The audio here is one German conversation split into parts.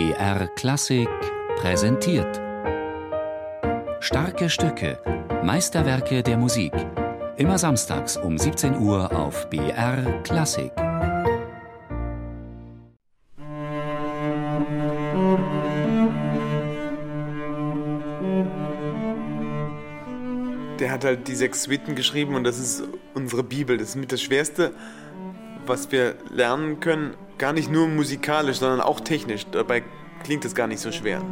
BR Klassik präsentiert. Starke Stücke, Meisterwerke der Musik. Immer samstags um 17 Uhr auf BR Klassik. Der hat halt die sechs Suiten geschrieben und das ist unsere Bibel. Das ist mit das Schwerste, was wir lernen können. Gar nicht nur musikalisch, sondern auch technisch. Dabei klingt es gar nicht so schwer.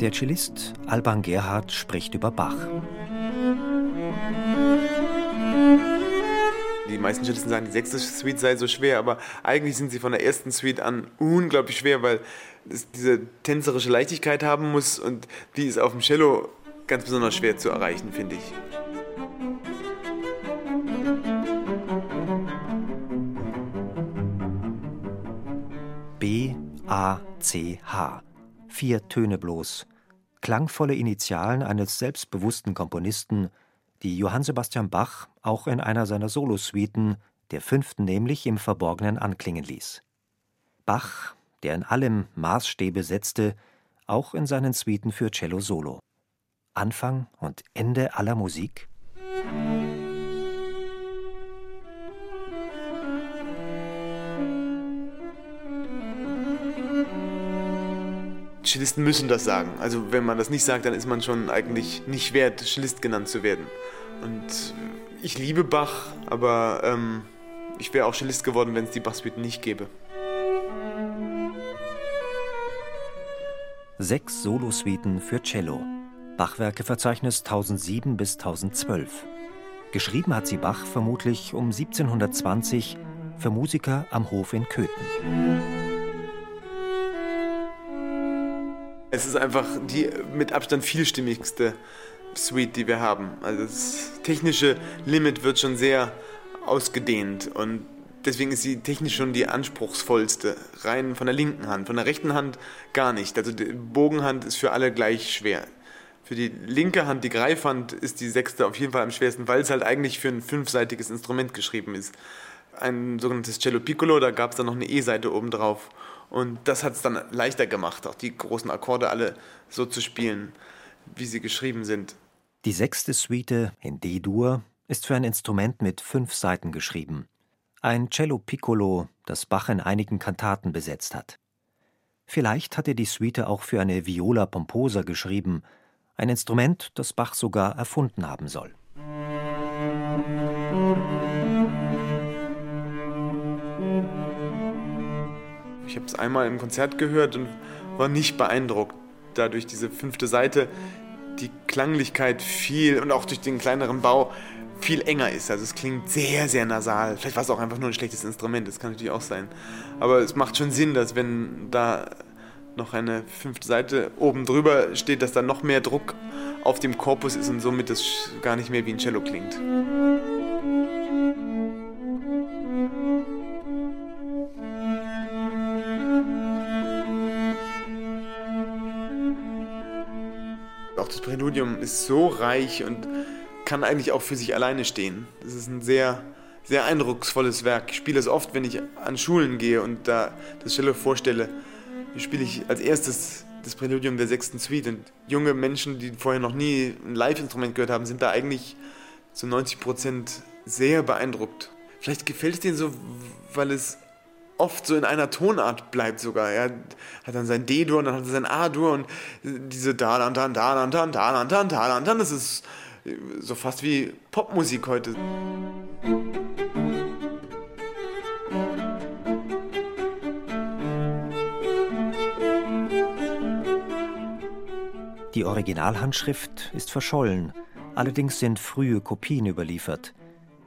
Der Cellist Alban Gerhard spricht über Bach. Die meisten Cellisten sagen, die sechste Suite sei so schwer, aber eigentlich sind sie von der ersten Suite an unglaublich schwer, weil es diese tänzerische Leichtigkeit haben muss und die ist auf dem Cello ganz besonders schwer zu erreichen, finde ich. A, C, H. Vier Töne bloß. Klangvolle Initialen eines selbstbewussten Komponisten, die Johann Sebastian Bach auch in einer seiner Solosuiten, der fünften nämlich, im Verborgenen anklingen ließ. Bach, der in allem Maßstäbe setzte, auch in seinen Suiten für Cello Solo. Anfang und Ende aller Musik? Cellisten müssen das sagen. Also wenn man das nicht sagt, dann ist man schon eigentlich nicht wert, Cellist genannt zu werden. Und ich liebe Bach, aber ähm, ich wäre auch Cellist geworden, wenn es die Bach-Suite nicht gäbe. Sechs Solosuiten für Cello. Bachwerkeverzeichnis 1007 bis 1012. Geschrieben hat sie Bach vermutlich um 1720 für Musiker am Hof in Köthen. Es ist einfach die mit Abstand vielstimmigste Suite, die wir haben. Also das technische Limit wird schon sehr ausgedehnt und deswegen ist sie technisch schon die anspruchsvollste. Rein von der linken Hand. Von der rechten Hand gar nicht. Also die Bogenhand ist für alle gleich schwer. Für die linke Hand, die Greifhand, ist die sechste auf jeden Fall am schwersten, weil es halt eigentlich für ein fünfseitiges Instrument geschrieben ist. Ein sogenanntes Cello Piccolo, da gab es dann noch eine E-Seite oben drauf. Und das hat es dann leichter gemacht, auch die großen Akkorde alle so zu spielen, wie sie geschrieben sind. Die sechste Suite in D-Dur ist für ein Instrument mit fünf Saiten geschrieben. Ein Cello Piccolo, das Bach in einigen Kantaten besetzt hat. Vielleicht hat er die Suite auch für eine Viola Pomposa geschrieben, ein Instrument, das Bach sogar erfunden haben soll. Ich habe es einmal im Konzert gehört und war nicht beeindruckt. Dadurch diese fünfte Seite, die Klanglichkeit viel und auch durch den kleineren Bau viel enger ist. Also es klingt sehr, sehr nasal. Vielleicht war es auch einfach nur ein schlechtes Instrument, das kann natürlich auch sein. Aber es macht schon Sinn, dass wenn da noch eine fünfte Seite oben drüber steht, dass da noch mehr Druck auf dem Korpus ist und somit das gar nicht mehr wie ein Cello klingt. Präludium ist so reich und kann eigentlich auch für sich alleine stehen. Das ist ein sehr, sehr eindrucksvolles Werk. Ich spiele es oft, wenn ich an Schulen gehe und da das Cello vorstelle. Spiele ich als erstes das Präludium der sechsten Suite. Und junge Menschen, die vorher noch nie ein Live-Instrument gehört haben, sind da eigentlich zu 90 Prozent sehr beeindruckt. Vielleicht gefällt es denen so, weil es oft so in einer Tonart bleibt sogar. Er hat dann sein D-Dur und dann hat er sein A-Dur und diese da dann dann da dann dann da dann dann da dann dann das ist so fast wie Popmusik heute. Die Originalhandschrift ist verschollen, allerdings sind frühe Kopien überliefert,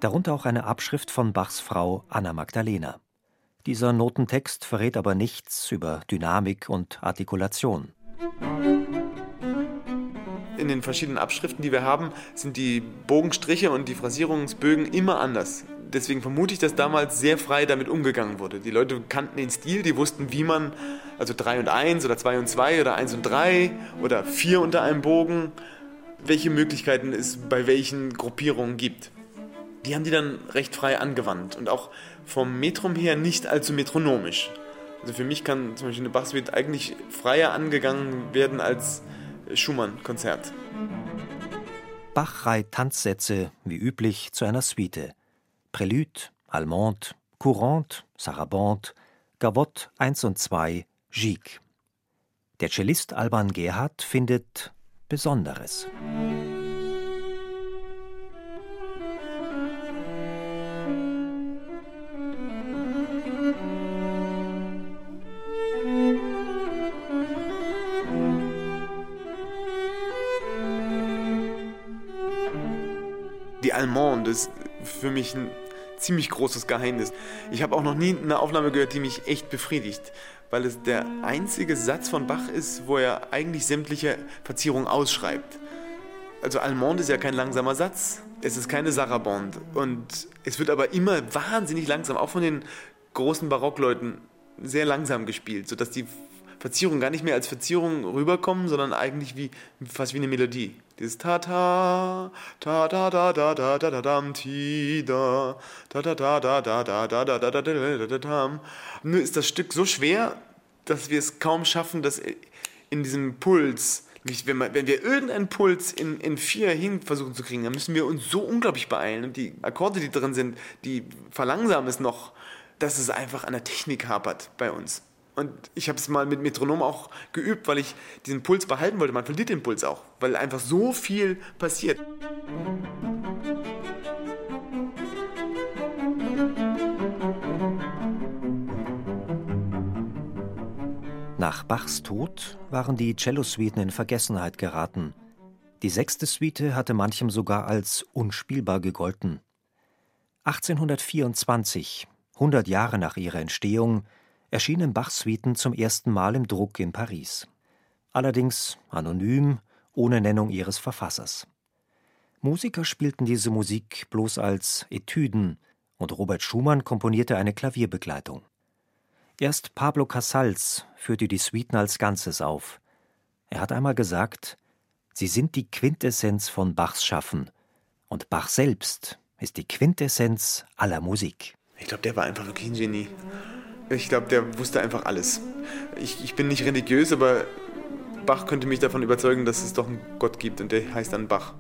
darunter auch eine Abschrift von Bachs Frau Anna Magdalena. Dieser Notentext verrät aber nichts über Dynamik und Artikulation. In den verschiedenen Abschriften, die wir haben, sind die Bogenstriche und die Phrasierungsbögen immer anders. Deswegen vermute ich, dass damals sehr frei damit umgegangen wurde. Die Leute kannten den Stil, die wussten, wie man, also 3 und 1 oder 2 und 2 oder 1 und 3 oder 4 unter einem Bogen, welche Möglichkeiten es bei welchen Gruppierungen gibt. Die haben die dann recht frei angewandt und auch vom Metrum her nicht allzu metronomisch. Also für mich kann zum Beispiel eine Bach-Suite eigentlich freier angegangen werden als Schumann-Konzert. Bach reiht Tanzsätze, wie üblich, zu einer Suite. Prélude, Allemande, Courante, Sarabande, Gavotte 1 und 2, Gigue. Der Cellist Alban Gerhard findet Besonderes. Die Allemande ist für mich ein ziemlich großes Geheimnis. Ich habe auch noch nie eine Aufnahme gehört, die mich echt befriedigt, weil es der einzige Satz von Bach ist, wo er eigentlich sämtliche Verzierungen ausschreibt. Also Allemande ist ja kein langsamer Satz, es ist keine Sarabande und es wird aber immer wahnsinnig langsam, auch von den großen Barockleuten sehr langsam gespielt, sodass die Verzierungen gar nicht mehr als Verzierungen rüberkommen, sondern eigentlich wie fast wie eine Melodie. Dieses ta ta ta ta ta ta ta ta ta dam ti da ta ta ta ta ta ta ta ta ta ta ta ta ta Nur ist das Stück so schwer, dass wir es kaum schaffen, das in diesem Puls wenn, man, wenn wir irgendeinen Puls in, in vier hin versuchen zu kriegen, dann müssen wir uns so unglaublich beeilen. Und die Akkorde, die drin sind, die verlangsamen es noch, dass es einfach an der Technik hapert bei uns. Und ich habe es mal mit Metronom auch geübt, weil ich diesen Puls behalten wollte. Man verliert den Puls auch, weil einfach so viel passiert. Nach Bachs Tod waren die Cellosuiten in Vergessenheit geraten. Die sechste Suite hatte manchem sogar als unspielbar gegolten. 1824, 100 Jahre nach ihrer Entstehung, erschienen Bachs Suiten zum ersten Mal im Druck in Paris. Allerdings anonym, ohne Nennung ihres Verfassers. Musiker spielten diese Musik bloß als Etüden und Robert Schumann komponierte eine Klavierbegleitung. Erst Pablo Casals führte die Suiten als Ganzes auf. Er hat einmal gesagt, sie sind die Quintessenz von Bachs Schaffen und Bach selbst ist die Quintessenz aller Musik. Ich glaube, der war einfach wirklich ein Genie. Ich glaube, der wusste einfach alles. Ich, ich bin nicht religiös, aber Bach könnte mich davon überzeugen, dass es doch einen Gott gibt und der heißt dann Bach.